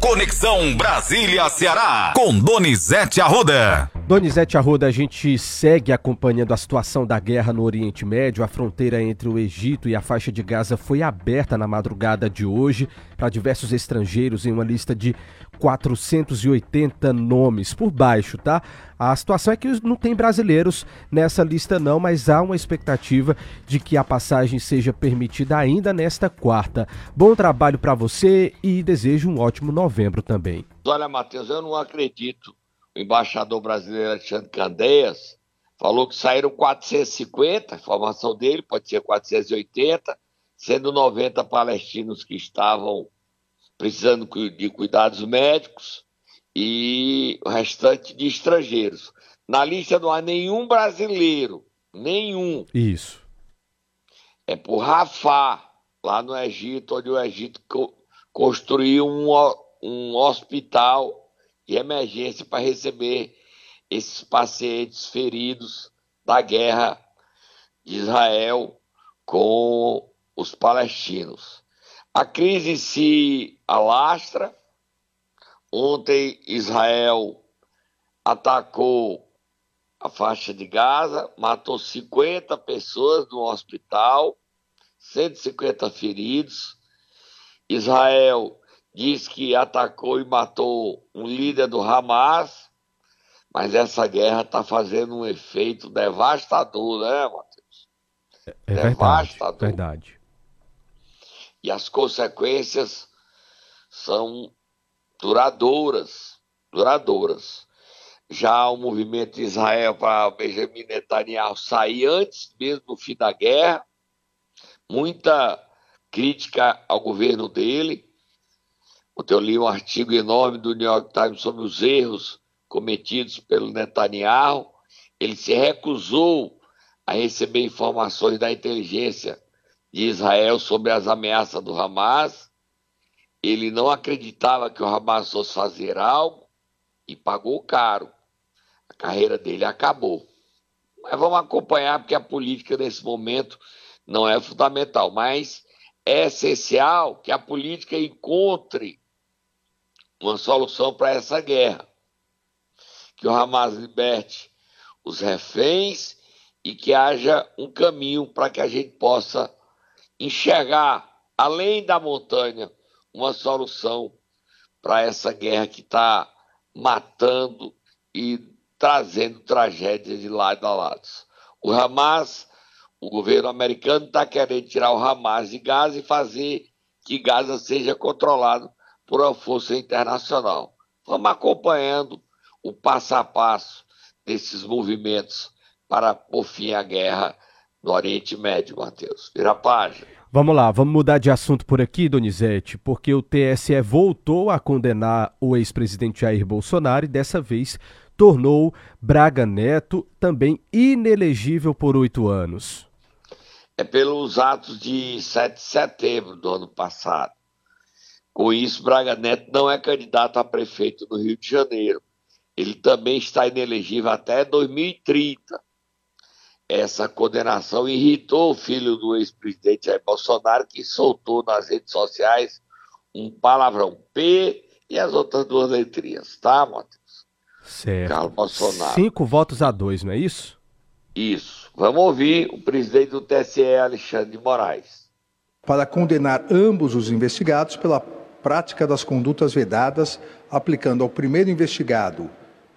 Conexão Brasília-Ceará, com Donizete Arruda. Donizete Arruda, a gente segue acompanhando a situação da guerra no Oriente Médio. A fronteira entre o Egito e a faixa de Gaza foi aberta na madrugada de hoje para diversos estrangeiros em uma lista de 480 nomes por baixo, tá? A situação é que não tem brasileiros nessa lista não, mas há uma expectativa de que a passagem seja permitida ainda nesta quarta. Bom trabalho para você e desejo um ótimo novembro também. Olha, Matheus, eu não acredito embaixador brasileiro Alexandre Candeias falou que saíram 450, a informação dele pode ser 480, sendo 90 palestinos que estavam precisando de cuidados médicos e o restante de estrangeiros. Na lista não há nenhum brasileiro, nenhum. Isso. É por Rafah, lá no Egito, onde o Egito co construiu um, um hospital de emergência para receber esses pacientes feridos da guerra de Israel com os palestinos. A crise se alastra. Ontem Israel atacou a faixa de Gaza, matou 50 pessoas no hospital, 150 feridos. Israel diz que atacou e matou um líder do Hamas, mas essa guerra está fazendo um efeito devastador, né, Matheus? É, é devastador. Verdade, verdade. E as consequências são duradouras, duradouras. Já o movimento de Israel para Benjamin Netanyahu sair antes mesmo do fim da guerra, muita crítica ao governo dele, Ontem eu li um artigo enorme do New York Times sobre os erros cometidos pelo Netanyahu. Ele se recusou a receber informações da inteligência de Israel sobre as ameaças do Hamas. Ele não acreditava que o Hamas fosse fazer algo e pagou caro. A carreira dele acabou. Mas vamos acompanhar, porque a política nesse momento não é fundamental. Mas é essencial que a política encontre uma solução para essa guerra. Que o Hamas liberte os reféns e que haja um caminho para que a gente possa enxergar, além da montanha, uma solução para essa guerra que está matando e trazendo tragédias de lado a lado. O Hamas, o governo americano está querendo tirar o Hamas de Gaza e fazer que Gaza seja controlado por uma força internacional. Vamos acompanhando o passo a passo desses movimentos para por fim à guerra no Oriente Médio, Matheus. Vira a página. Vamos lá, vamos mudar de assunto por aqui, Donizete, porque o TSE voltou a condenar o ex-presidente Jair Bolsonaro e dessa vez tornou Braga Neto também inelegível por oito anos. É pelos atos de 7 de setembro do ano passado. Com isso, Braga Neto não é candidato a prefeito do Rio de Janeiro. Ele também está inelegível até 2030. Essa condenação irritou o filho do ex-presidente Jair Bolsonaro, que soltou nas redes sociais um palavrão P e as outras duas letrinhas, tá, Matheus? Certo. Carlos Bolsonaro. Cinco votos a dois, não é isso? Isso. Vamos ouvir o presidente do TSE, Alexandre de Moraes. Para condenar ambos os investigados pela prática das condutas vedadas, aplicando ao primeiro investigado,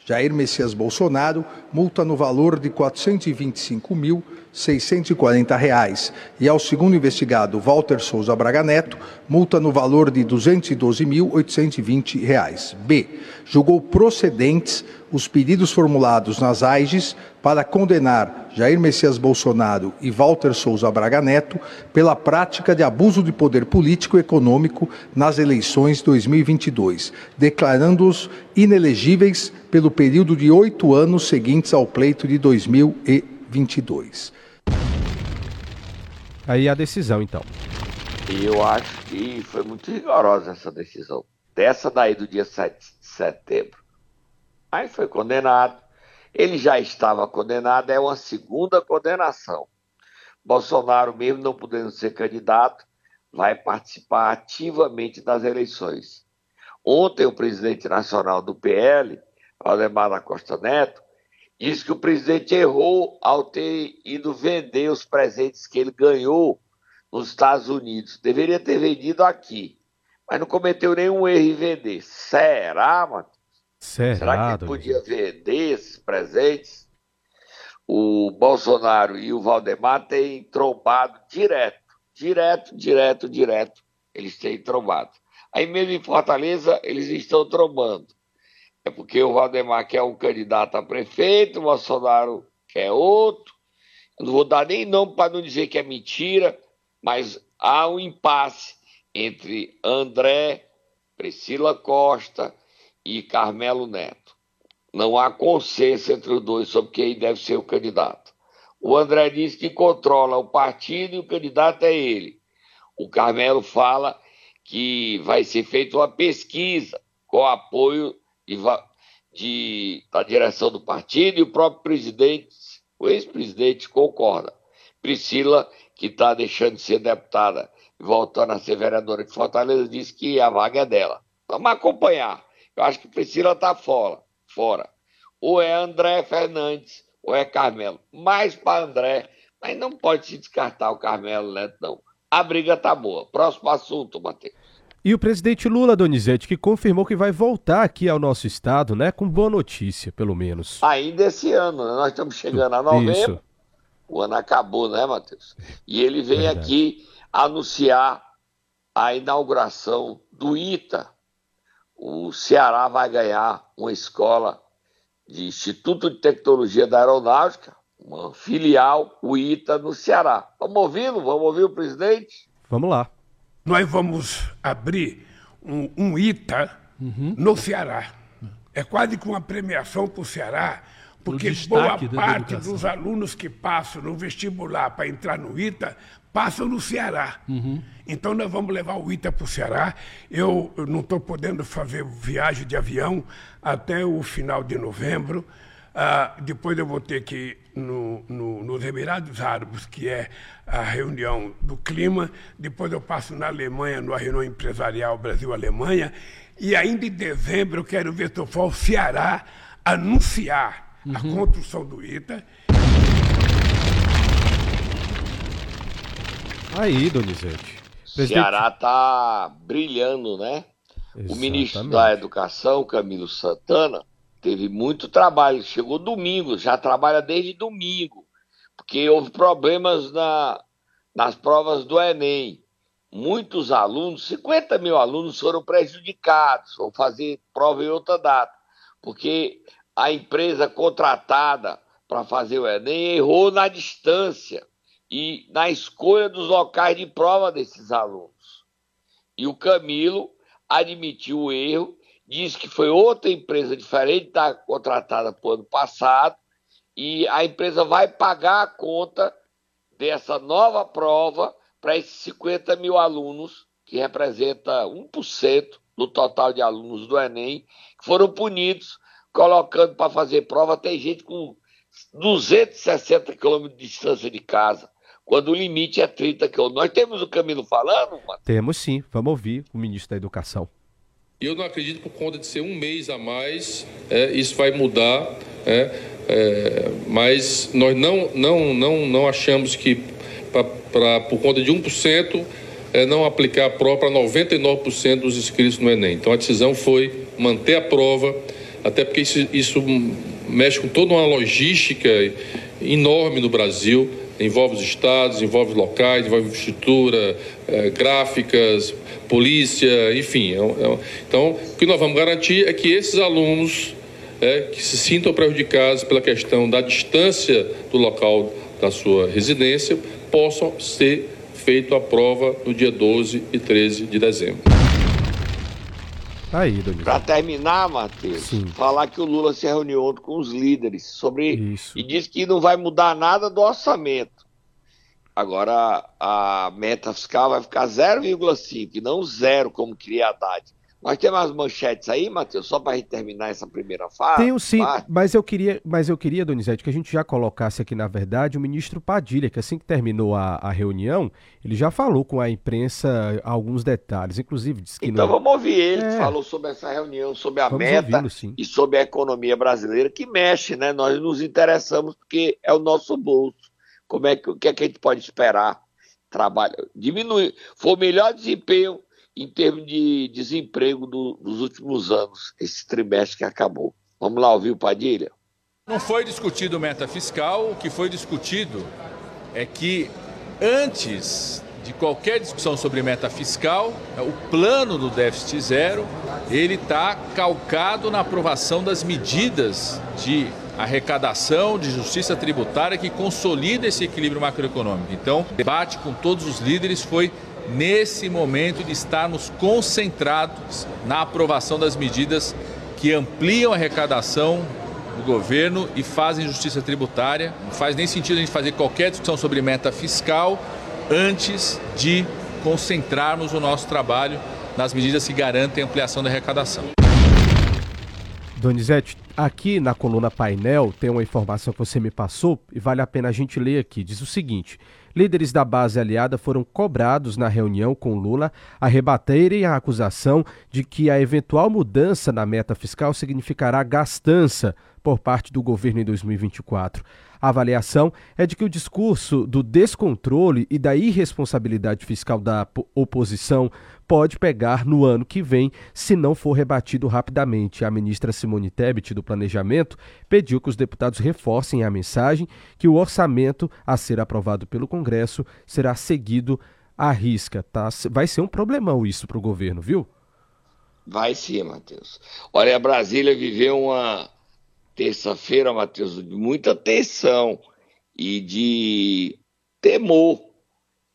Jair Messias Bolsonaro, multa no valor de R$ 425.640 e ao segundo investigado, Walter Souza Braga Neto, multa no valor de R$ 212.820. B. Julgou procedentes os pedidos formulados nas AIGES para condenar Jair Messias Bolsonaro e Walter Souza Braga Neto pela prática de abuso de poder político e econômico nas eleições 2022, declarando-os inelegíveis pelo período de oito anos seguintes ao pleito de 2022. Aí a decisão, então. Eu acho que foi muito rigorosa essa decisão. Dessa daí do dia 7 de setembro Aí foi condenado. Ele já estava condenado, é uma segunda condenação. Bolsonaro, mesmo não podendo ser candidato, vai participar ativamente das eleições. Ontem, o presidente nacional do PL, Valdemar da Costa Neto, disse que o presidente errou ao ter ido vender os presentes que ele ganhou nos Estados Unidos. Deveria ter vendido aqui, mas não cometeu nenhum erro em vender. Será, mano? Será, Será que ele podia vender esses presentes? O Bolsonaro e o Valdemar têm trombado direto, direto, direto, direto. Eles têm trombado. Aí mesmo em Fortaleza, eles estão trombando. É porque o Valdemar quer um candidato a prefeito, o Bolsonaro quer outro. Eu não vou dar nem nome para não dizer que é mentira, mas há um impasse entre André, Priscila Costa e Carmelo Neto. Não há consenso entre os dois sobre quem deve ser o candidato. O André diz que controla o partido e o candidato é ele. O Carmelo fala que vai ser feita uma pesquisa com apoio de, de, da direção do partido e o próprio presidente, o ex-presidente, concorda. Priscila, que está deixando de ser deputada e voltando a ser vereadora de Fortaleza, disse que a vaga é dela. Vamos acompanhar. Eu acho que Priscila está fora, fora. Ou é André Fernandes, ou é Carmelo. Mais para André, mas não pode se descartar o Carmelo Neto, não. A briga tá boa. Próximo assunto, Matheus. E o presidente Lula, Donizete, que confirmou que vai voltar aqui ao nosso estado, né? Com boa notícia, pelo menos. Ainda esse ano, né? Nós estamos chegando a novembro. Isso. O ano acabou, né, Matheus? E ele vem Verdade. aqui anunciar a inauguração do ITA, o Ceará vai ganhar uma escola de Instituto de Tecnologia da Aeronáutica, uma filial, o ITA, no Ceará. Vamos ouvi-lo? Vamos ouvir o presidente? Vamos lá. Nós vamos abrir um, um ITA uhum. no Ceará. É quase que uma premiação para o Ceará, porque boa parte dos alunos que passam no vestibular para entrar no ITA passam no Ceará. Uhum. Então nós vamos levar o ITA para o Ceará. Eu, eu não estou podendo fazer viagem de avião até o final de novembro. Uh, depois eu vou ter que ir no, no, nos Emirados Árabes, que é a reunião do clima. Depois eu passo na Alemanha, numa reunião empresarial Brasil-Alemanha. E ainda em dezembro eu quero ver se eu for ao Ceará anunciar uhum. a construção do ITA. Aí, Donizete. Presidente... Ceará está brilhando, né? Exatamente. O ministro da Educação, Camilo Santana, teve muito trabalho. Chegou domingo, já trabalha desde domingo, porque houve problemas na, nas provas do Enem. Muitos alunos, 50 mil alunos, foram prejudicados, vão fazer prova em outra data, porque a empresa contratada para fazer o Enem errou na distância e na escolha dos locais de prova desses alunos. E o Camilo admitiu o erro, disse que foi outra empresa diferente da contratada para o ano passado, e a empresa vai pagar a conta dessa nova prova para esses 50 mil alunos, que representa 1% do total de alunos do Enem, que foram punidos colocando para fazer prova. Tem gente com 260 quilômetros de distância de casa quando o limite é 30 quilômetros. Nós temos o Camilo falando? Mano? Temos sim. Vamos ouvir o ministro da Educação. Eu não acredito por conta de ser um mês a mais, é, isso vai mudar, é, é, mas nós não, não, não, não achamos que pra, pra, por conta de 1% é, não aplicar a prova para 99% dos inscritos no Enem. Então a decisão foi manter a prova, até porque isso, isso mexe com toda uma logística enorme no Brasil envolve os estados, envolve locais, envolve infraestrutura, é, gráficas, polícia, enfim. É, é, então, o que nós vamos garantir é que esses alunos é, que se sintam prejudicados pela questão da distância do local da sua residência possam ser feito a prova no dia 12 e 13 de dezembro. Tá aí, Para terminar, Matheus, Sim. falar que o Lula se reuniu com os líderes sobre Isso. e disse que não vai mudar nada do orçamento. Agora a meta fiscal vai ficar 0,5 e não zero, como queria a Haddad. Mas tem umas manchetes aí, Matheus, só para a gente terminar essa primeira fase. Tenho sim, mas eu queria, mas eu queria, Donizete, que a gente já colocasse aqui, na verdade, o ministro Padilha, que assim que terminou a, a reunião, ele já falou com a imprensa alguns detalhes, inclusive disse que Então não... vamos ouvir ele, é. que falou sobre essa reunião, sobre a vamos meta e sobre a economia brasileira, que mexe, né? Nós nos interessamos porque é o nosso bolso. Como é que, o que, é que a gente pode esperar? Trabalho, diminuir, foi o melhor desempenho em termos de desemprego do, dos últimos anos, esse trimestre que acabou. Vamos lá ouvir o Padilha? Não foi discutido meta fiscal, o que foi discutido é que antes de qualquer discussão sobre meta fiscal, o plano do déficit zero, ele está calcado na aprovação das medidas de arrecadação, de justiça tributária que consolida esse equilíbrio macroeconômico. Então, o debate com todos os líderes foi nesse momento de estarmos concentrados na aprovação das medidas que ampliam a arrecadação do governo e fazem justiça tributária. Não faz nem sentido a gente fazer qualquer discussão sobre meta fiscal antes de concentrarmos o nosso trabalho nas medidas que garantem a ampliação da arrecadação. Donizete, aqui na coluna painel tem uma informação que você me passou e vale a pena a gente ler aqui. Diz o seguinte: líderes da base aliada foram cobrados na reunião com Lula a rebaterem a acusação de que a eventual mudança na meta fiscal significará gastança por parte do governo em 2024. A avaliação é de que o discurso do descontrole e da irresponsabilidade fiscal da oposição pode pegar no ano que vem se não for rebatido rapidamente. A ministra Simone Tebet, do Planejamento, pediu que os deputados reforcem a mensagem que o orçamento a ser aprovado pelo Congresso será seguido à risca. Tá? Vai ser um problemão isso para o governo, viu? Vai sim, Matheus. Olha, a Brasília viveu uma terça-feira, Matheus, de muita tensão e de temor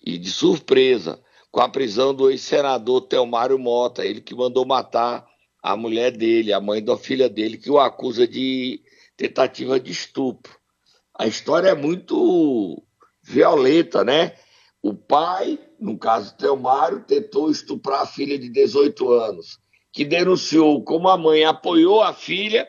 e de surpresa com a prisão do ex-senador Telmário Mota, ele que mandou matar a mulher dele, a mãe da filha dele, que o acusa de tentativa de estupro. A história é muito violenta, né? O pai, no caso Telmário, tentou estuprar a filha de 18 anos, que denunciou como a mãe apoiou a filha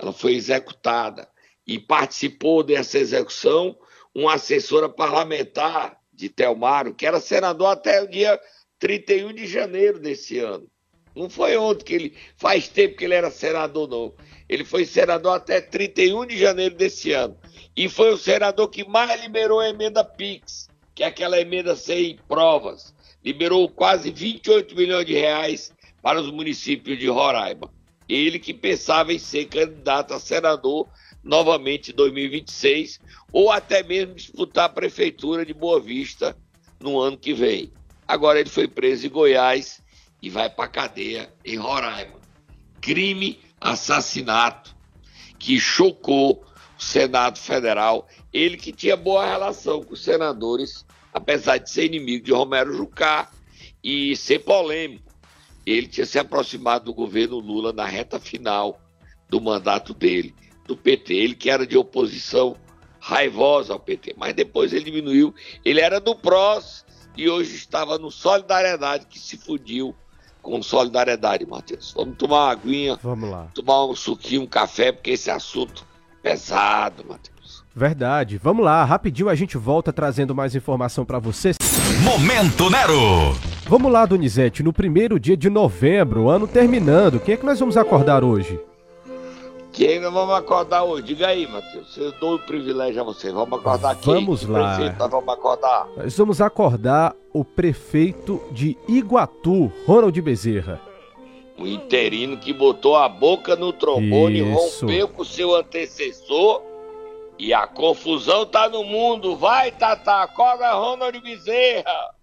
ela foi executada e participou dessa execução uma assessora parlamentar de Telmário, que era senador até o dia 31 de janeiro desse ano. Não foi ontem que ele. Faz tempo que ele era senador, não. Ele foi senador até 31 de janeiro desse ano. E foi o senador que mais liberou a emenda PIX, que é aquela emenda sem provas. Liberou quase 28 milhões de reais para os municípios de Roraima. Ele que pensava em ser candidato a senador novamente em 2026 ou até mesmo disputar a prefeitura de Boa Vista no ano que vem. Agora ele foi preso em Goiás e vai para cadeia em Roraima. Crime, assassinato que chocou o Senado Federal. Ele que tinha boa relação com os senadores, apesar de ser inimigo de Romero Jucá e ser polêmico ele tinha se aproximado do governo Lula na reta final do mandato dele, do PT. Ele que era de oposição raivosa ao PT, mas depois ele diminuiu. Ele era do PROS e hoje estava no Solidariedade, que se fudiu com solidariedade, Matheus. Vamos tomar uma aguinha, vamos lá. tomar um suquinho, um café, porque esse assunto é pesado, Matheus. Verdade. Vamos lá, rapidinho a gente volta trazendo mais informação para vocês. Momento Nero. Vamos lá, Donizete, no primeiro dia de novembro, ano terminando, quem é que nós vamos acordar hoje? Quem nós vamos acordar hoje? Diga aí, Matheus. Eu dou o privilégio a você. Vamos acordar quem? Vamos lá. Prefeito nós vamos acordar? Nós vamos acordar o prefeito de Iguatu, Ronald Bezerra. O interino que botou a boca no trombone, Isso. rompeu com seu antecessor e a confusão tá no mundo. Vai, Tata, acorda Ronald Bezerra.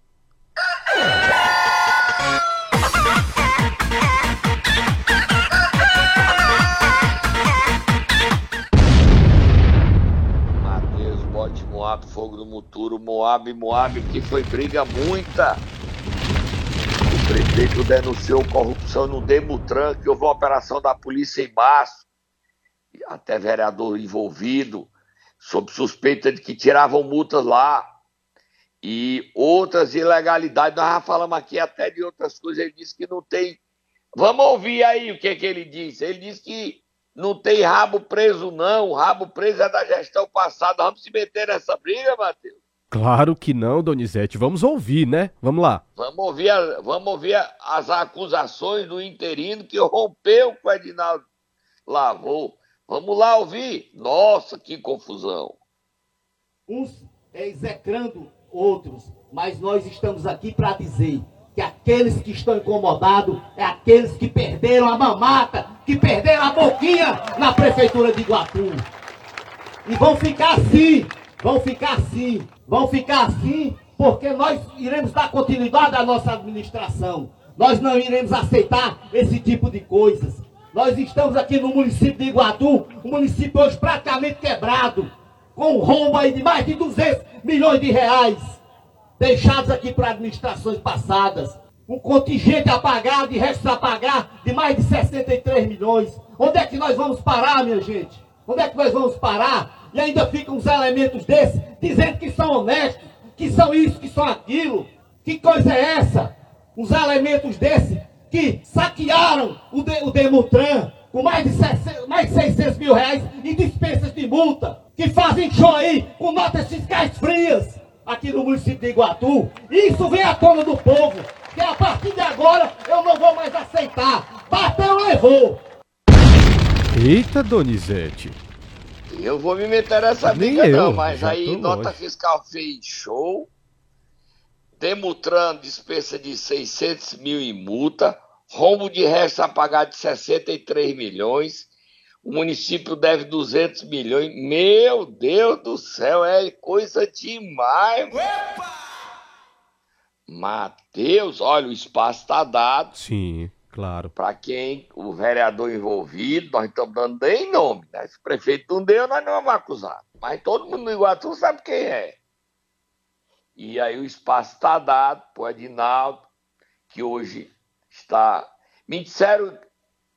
Matheus, bote Moab, fogo no muturo, Moab, Moab, que foi briga muita. O prefeito denunciou corrupção no Demutran, que houve uma operação da polícia em março, até vereador envolvido, sob suspeita de que tiravam multas lá e outras ilegalidades. Nós já falamos aqui até de outras coisas. Ele disse que não tem Vamos ouvir aí o que, que ele disse. Ele disse que não tem rabo preso, não. O rabo preso é da gestão passada. Vamos se meter nessa briga, Matheus? Claro que não, Donizete. Vamos ouvir, né? Vamos lá. Vamos ouvir, a, vamos ouvir as acusações do interino que rompeu com o Edinaldo Lavou. Vamos lá ouvir. Nossa, que confusão. Uns execrando outros, mas nós estamos aqui para dizer que aqueles que estão incomodados é aqueles que perderam a mamata, que perderam a boquinha na prefeitura de Iguatu. E vão ficar assim, vão ficar assim, vão ficar assim, porque nós iremos dar continuidade à nossa administração. Nós não iremos aceitar esse tipo de coisas. Nós estamos aqui no município de Iguatu, um município hoje praticamente quebrado, com um rombo aí de mais de 200 milhões de reais deixados aqui para administrações passadas. Um contingente a pagar, de restos a pagar, de mais de 63 milhões. Onde é que nós vamos parar, minha gente? Onde é que nós vamos parar? E ainda ficam uns elementos desses dizendo que são honestos, que são isso, que são aquilo. Que coisa é essa? Uns elementos desses que saquearam o, de, o Demutran com mais de, 600, mais de 600 mil reais em dispensas de multa, que fazem show aí com notas fiscais frias aqui no município de Iguatu. Isso vem à tona do povo, que a partir de agora eu não vou mais aceitar. Bateu, levou. Eita, Donizete. Eu vou me meter nessa briga eu, não, mas aí nota longe. fiscal fez show. Demutran dispensa de 600 mil em multa. Rombo de resto a pagar de 63 milhões. O município deve 200 milhões. Meu Deus do céu, é coisa demais. Matheus, olha, o espaço está dado. Sim, claro. Para quem, o vereador envolvido, nós estamos dando nem nome. Né? Se o prefeito não deu, nós não vamos acusar. Mas todo mundo no Iguatu sabe quem é. E aí o espaço está dado para o Adinaldo, que hoje está. Me disseram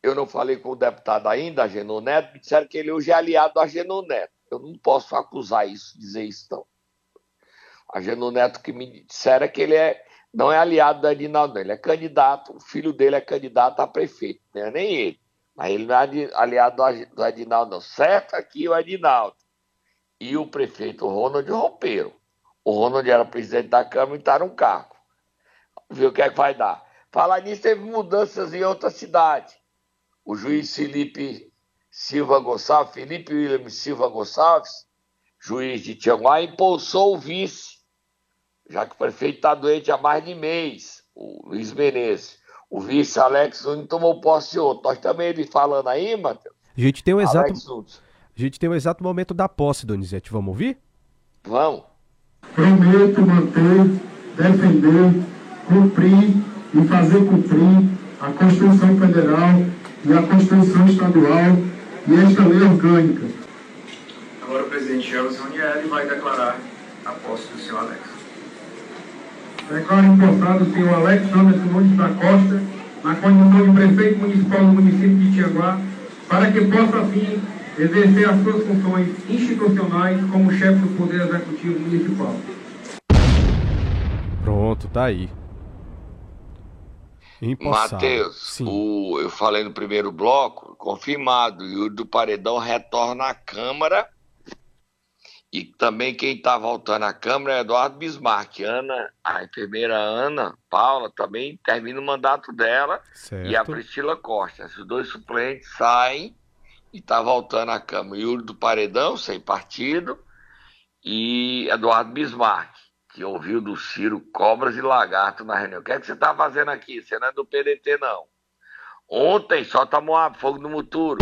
eu não falei com o deputado ainda, Agenor Neto, me disseram que ele hoje é aliado do Agenor Neto. Eu não posso acusar isso, dizer isso não. Agenor Neto que me disseram é que ele é, não é aliado do Adinaldo, não. ele é candidato, o filho dele é candidato a prefeito, não é nem ele. Mas ele não é aliado do Adinaldo, não. Certo aqui o Adinaldo e o prefeito Ronald romperam. O Ronald era presidente da Câmara e está no cargo. Viu o que é que vai dar? Falar nisso, teve mudanças em outra cidade o juiz Felipe Silva Gonçalves, Felipe William Silva Gonçalves, juiz de Tianguá, impulsou o vice, já que o prefeito está doente há mais de mês, o Luiz Menezes. O vice Alex Nunes tomou posse ontem. Nós também ele falando aí, Matheus. A gente tem o exato. A gente tem o exato momento da posse, Donizete. Vamos ouvir? Vamos. Prometo manter, defender, cumprir e fazer cumprir a Constituição Federal e a Constituição Estadual e esta lei orgânica. Agora o presidente Gelson Ranieri vai declarar a posse do senhor Alex. Declaro importado o senhor Alex Anderson Nunes da Costa na condição de prefeito municipal do município de Tianguá, para que possa, assim, exercer as suas funções institucionais como chefe do Poder Executivo Municipal. Pronto, tá aí. Matheus, eu falei no primeiro bloco, confirmado, e o do Paredão retorna à Câmara. E também quem está voltando à Câmara é Eduardo Bismarck. Ana, a enfermeira Ana Paula também termina o mandato dela. Certo. E a Priscila Costa. Os dois suplentes saem e está voltando à Câmara. Yuri do Paredão, sem partido, e Eduardo Bismarck que ouviu do Ciro cobras e lagarto na reunião. O que é que você está fazendo aqui? Você não é do PDT, não. Ontem só tomou fogo no muturo.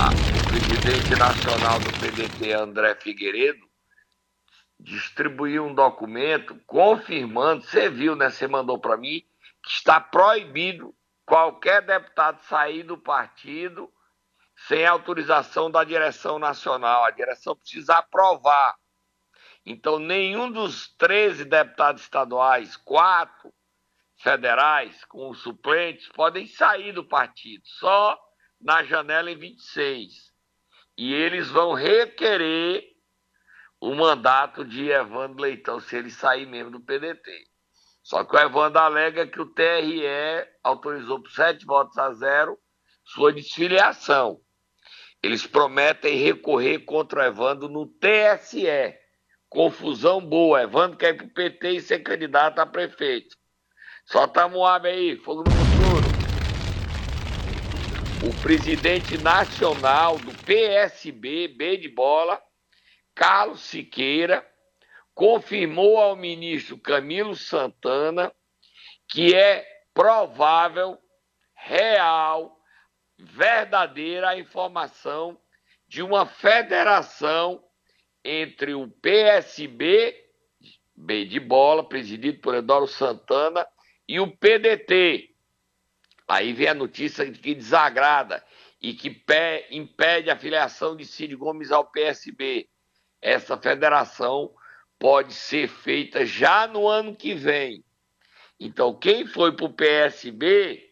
Ah, o presidente nacional do PDT, André Figueiredo, distribuiu um documento confirmando, você viu, né? Você mandou para mim, que está proibido qualquer deputado sair do partido sem autorização da direção nacional. A direção precisa aprovar então, nenhum dos 13 deputados estaduais, quatro federais com os suplentes, podem sair do partido, só na janela em 26. E eles vão requerer o mandato de Evandro Leitão, se ele sair mesmo do PDT. Só que o Evandro alega que o TRE autorizou por sete votos a zero sua desfiliação. Eles prometem recorrer contra o Evandro no TSE. Confusão boa. Evandro quer ir pro PT e ser candidato a prefeito. Solta a Moab aí, fogo no futuro. O presidente nacional do PSB, B de bola, Carlos Siqueira, confirmou ao ministro Camilo Santana que é provável, real, verdadeira a informação de uma federação entre o PSB, B de bola, presidido por Eduardo Santana, e o PDT. Aí vem a notícia que desagrada e que impede a filiação de Cid Gomes ao PSB. Essa federação pode ser feita já no ano que vem. Então, quem foi para o PSB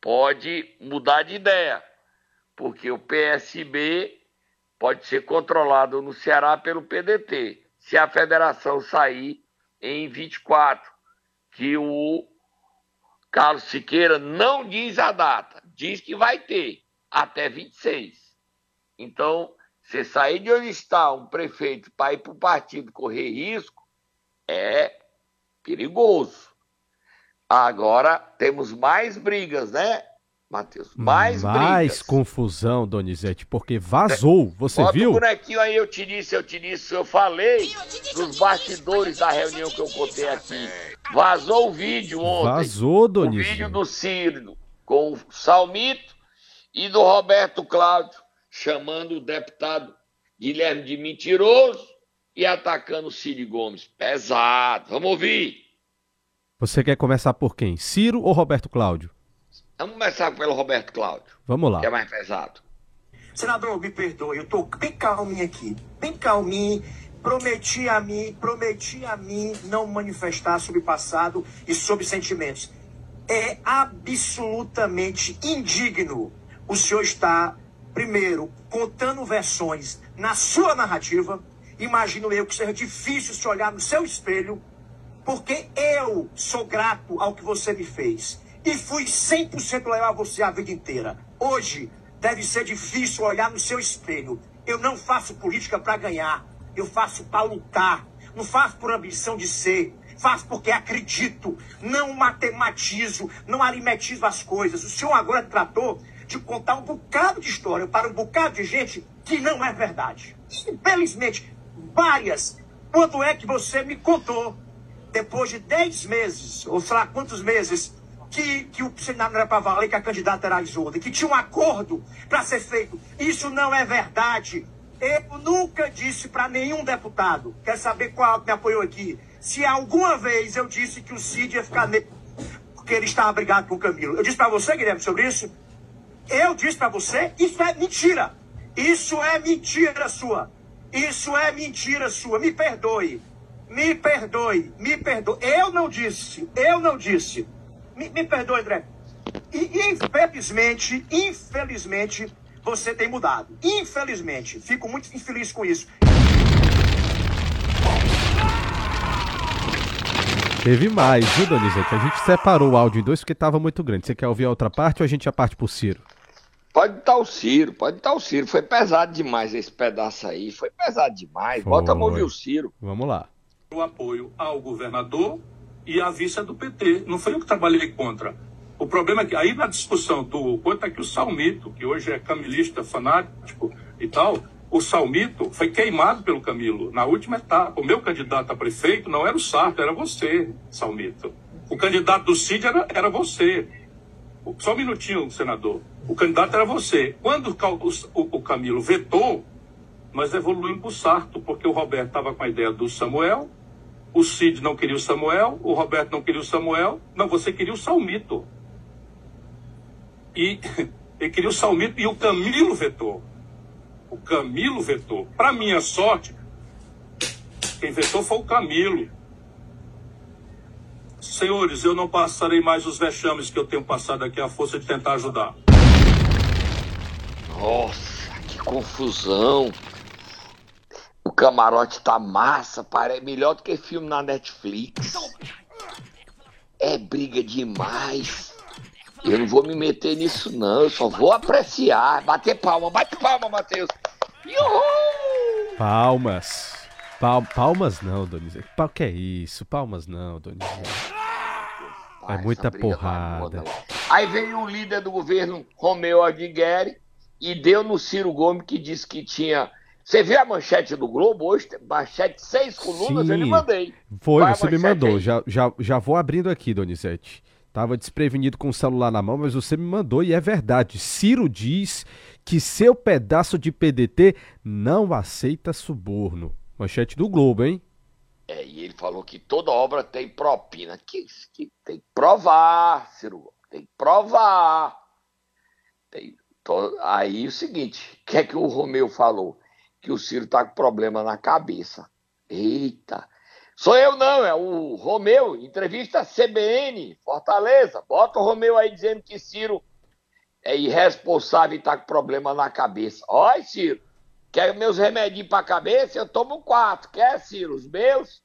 pode mudar de ideia, porque o PSB pode ser controlado no Ceará pelo PDT, se a federação sair em 24, que o Carlos Siqueira não diz a data, diz que vai ter até 26. Então, você sair de onde está um prefeito para ir para o partido correr risco é perigoso. Agora temos mais brigas, né, Matheus? Mais, mais brigas. confusão, Donizete, porque vazou, você Bota viu? o bonequinho aí, eu te disse, eu te disse, eu falei nos bastidores da reunião que eu contei aqui. Vazou o vídeo ontem. Vazou, Donizete. O vídeo do Ciro com o Salmito e do Roberto Cláudio chamando o deputado Guilherme de mentiroso e atacando o Cid Gomes. Pesado. Vamos ouvir. Você quer começar por quem? Ciro ou Roberto Cláudio? Vamos começar pelo Roberto Cláudio. Vamos lá. Que é mais pesado. Senador, me perdoe, eu tô bem calminho aqui. Bem calminho. Prometi a mim, prometi a mim não manifestar sobre passado e sobre sentimentos. É absolutamente indigno o senhor estar primeiro, contando versões na sua narrativa. Imagino eu que seja difícil se olhar no seu espelho, porque eu sou grato ao que você me fez. E fui 100% leal a você a vida inteira. Hoje, deve ser difícil olhar no seu espelho. Eu não faço política para ganhar, eu faço para lutar. Não faço por ambição de ser, faço porque acredito. Não matematizo, não aritmetizo as coisas. O senhor agora tratou de contar um bocado de história para um bocado de gente que não é verdade. Infelizmente, várias. Quando é que você me contou, depois de 10 meses, ou sei lá quantos meses, que, que o Senado não era para valer, que a candidata era a Isolda, que tinha um acordo para ser feito. Isso não é verdade. Eu nunca disse para nenhum deputado, quer saber qual me apoiou aqui, se alguma vez eu disse que o Cid ia ficar nele porque ele estava brigado com o Camilo. Eu disse para você, Guilherme, sobre isso? Eu disse para você, isso é mentira. Isso é mentira sua. Isso é mentira sua. Me perdoe. Me perdoe. Me perdoe. Eu não disse. Eu não disse. Me, me perdoe, André. E infelizmente, infelizmente, você tem mudado. Infelizmente. Fico muito infeliz com isso. Teve mais, viu, Donizete? A gente separou o áudio em dois porque estava muito grande. Você quer ouvir a outra parte ou a gente já parte pro Ciro? Pode estar o Ciro, pode estar o Ciro. Foi pesado demais esse pedaço aí. Foi pesado demais. Foi. Bota a ouvir o Ciro. Vamos lá. O apoio ao governador e à vice do PT. Não foi eu que trabalhei contra. O problema é que aí na discussão do quanto é que o Salmito, que hoje é camilista fanático e tal, o Salmito foi queimado pelo Camilo na última etapa. O meu candidato a prefeito não era o Sarto, era você, Salmito. O candidato do Cid era, era você. Só um minutinho, senador. O candidato era você. Quando o Camilo vetou, nós evoluímos para o Sarto, porque o Roberto estava com a ideia do Samuel, o Cid não queria o Samuel, o Roberto não queria o Samuel, não, você queria o Salmito. E ele queria o Salmito e o Camilo vetou. O Camilo vetou. Para minha sorte, quem vetou foi o Camilo. Senhores, eu não passarei mais os vexames que eu tenho passado aqui à força de tentar ajudar. Nossa, que confusão. Camarote tá massa, parece melhor do que filme na Netflix. é briga demais. Eu não vou me meter nisso, não. Eu só vou apreciar. Bater palma, bate palma, Matheus. Uhul! Palmas. Pal palmas não, Donizete. Pal que é isso? Palmas não, Donizete. É muita porrada. Aí veio o líder do governo, Romeu Aguigueri, e deu no Ciro Gomes que disse que tinha. Você viu a manchete do Globo hoje? Manchete seis colunas, Sim, eu lhe mandei. Foi, Qual é você me mandou. aí? Já, já, já vou abrindo aqui, Donizete. Tava desprevenido com o celular na mão, mas você me mandou e é verdade. Ciro diz que seu pedaço de PDT não aceita suborno. Manchete do Globo, hein? É, e ele falou que toda obra tem propina. Que, que tem que provar, Ciro. Tem que provar. Tem, to- Aí o seguinte, o que é que o Romeu falou? Que o Ciro tá com problema na cabeça. Eita. Sou eu não, é o Romeu, entrevista CBN, Fortaleza. Bota o Romeu aí dizendo que Ciro é irresponsável e tá com problema na cabeça. Olha, Ciro, quer meus remedinhos pra cabeça? Eu tomo quatro. Quer, Ciro, os meus?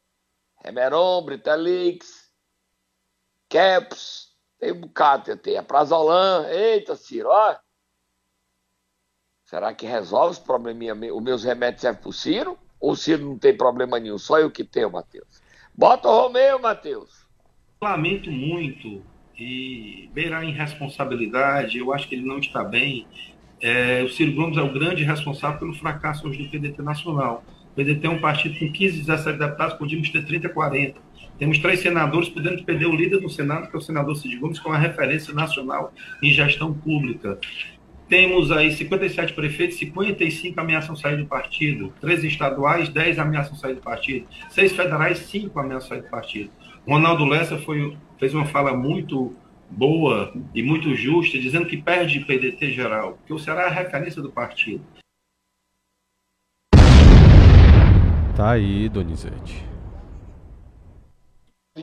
Remeron, Britalix, Caps, tem um bocado, tem a Prazolam. Eita, Ciro, ó. Será que resolve os probleminha? Os meus remédios servem pro Ciro? Ou o Ciro não tem problema nenhum? Só eu que tenho, Matheus. Bota o Romeu, Matheus. Lamento muito e beirar em responsabilidade, eu acho que ele não está bem. É, o Ciro Gomes é o grande responsável pelo fracasso hoje do PDT nacional. O PDT é um partido com 15, 17 deputados, podíamos ter 30, 40. Temos três senadores, podemos perder o líder do Senado, que é o senador Cid Gomes, com a referência nacional em gestão pública. Temos aí 57 prefeitos, 55 ameaçam sair do partido, 13 estaduais, 10 ameaçam sair do partido, 6 federais, 5 ameaçam sair do partido. Ronaldo Lessa foi, fez uma fala muito boa e muito justa, dizendo que perde PDT geral, porque o Ceará é a referência do partido. Tá aí, Donizete.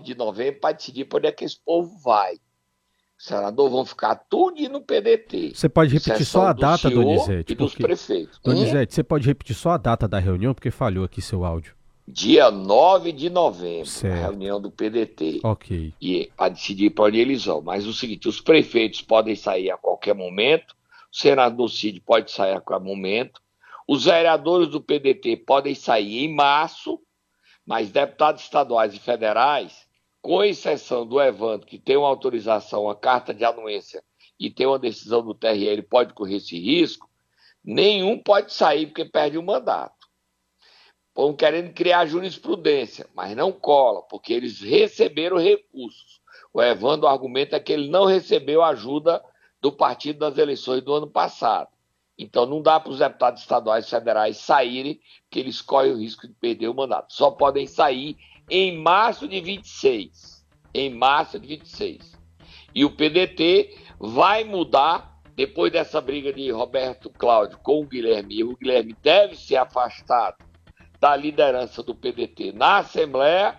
de novembro para decidir para onde é que esse povo vai. Os senadores vão ficar tudo no PDT. Você pode repetir só a do data, senhor Donizete? E dos porque- prefeitos. Hum? Donizete, você pode repetir só a data da reunião, porque falhou aqui seu áudio. Dia 9 de novembro, Certo. a reunião do PDT. Ok. E para decidir para onde eles vão. Mas o seguinte, os prefeitos podem sair a qualquer momento, o senador Cid pode sair a qualquer momento, os vereadores do PDT podem sair em março, mas deputados estaduais e federais, com exceção do Evandro, que tem uma autorização, uma carta de anuência e tem uma decisão do TRE, ele pode correr esse risco, nenhum pode sair porque perde o mandato. Estão querendo criar jurisprudência, mas não cola, porque eles receberam recursos. O Evandro argumenta que ele não recebeu ajuda do partido nas eleições do ano passado. Então não dá para os deputados estaduais e federais saírem, porque eles correm o risco de perder o mandato. Só podem sair em março de 26. Em março de 26. E o PDT vai mudar depois dessa briga de Roberto Cláudio com o Guilherme. E o Guilherme deve ser afastado da liderança do PDT na Assembleia,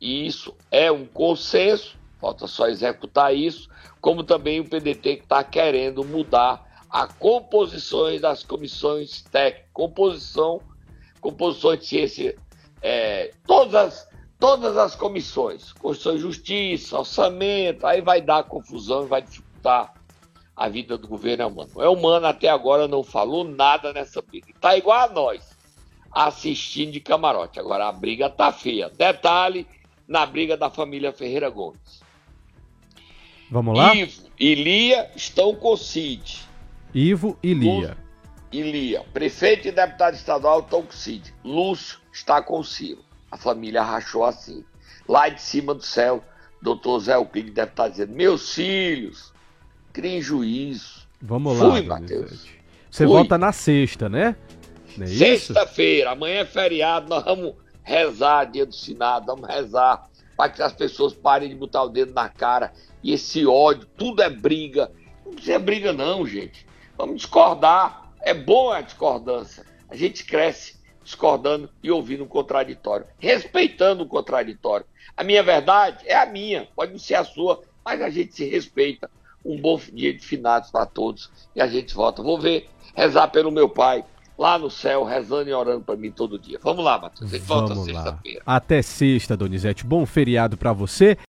e isso é um consenso, falta só executar isso, como também o PDT que está querendo mudar a composição das comissões técnicas, composição, composições de ciência, é, todas, as, todas as comissões, Constituição e Justiça, orçamento, aí vai dar confusão e vai dificultar a vida do governo humano. É humano até agora não falou nada nessa briga. Está igual a nós assistindo de camarote. Agora a briga tá feia. Detalhe na briga da família Ferreira Gomes. Vamos lá? Ivo e Lia estão com o Cid. Ivo e Lia. E Lia, prefeito e deputado estadual estão com o Cid. Lúcio está com o Ciro. A família rachou assim. Lá de cima do céu, doutor Zé Euclides deve estar dizendo: Meus filhos, criem juízo. Vamos lá, Fui. Matheus. Você Fui. volta na sexta, né? É? Sexta-feira, amanhã é feriado, nós vamos rezar, dia do Senado, vamos rezar para que as pessoas parem de botar o dedo na cara e esse ódio, tudo é briga. Não precisa briga, não, gente. Vamos discordar. É bom a discordância. A gente cresce discordando e ouvindo um contraditório, respeitando o contraditório. A minha verdade é a minha, pode não ser a sua, mas a gente se respeita. Um bom dia de finados para todos e a gente volta. Vou ver, rezar pelo meu pai, lá no céu, rezando e orando para mim todo dia. Vamos lá, Matheus. A gente volta Vamos lá. sexta-feira. Até sexta, Donizete. Bom feriado pra você.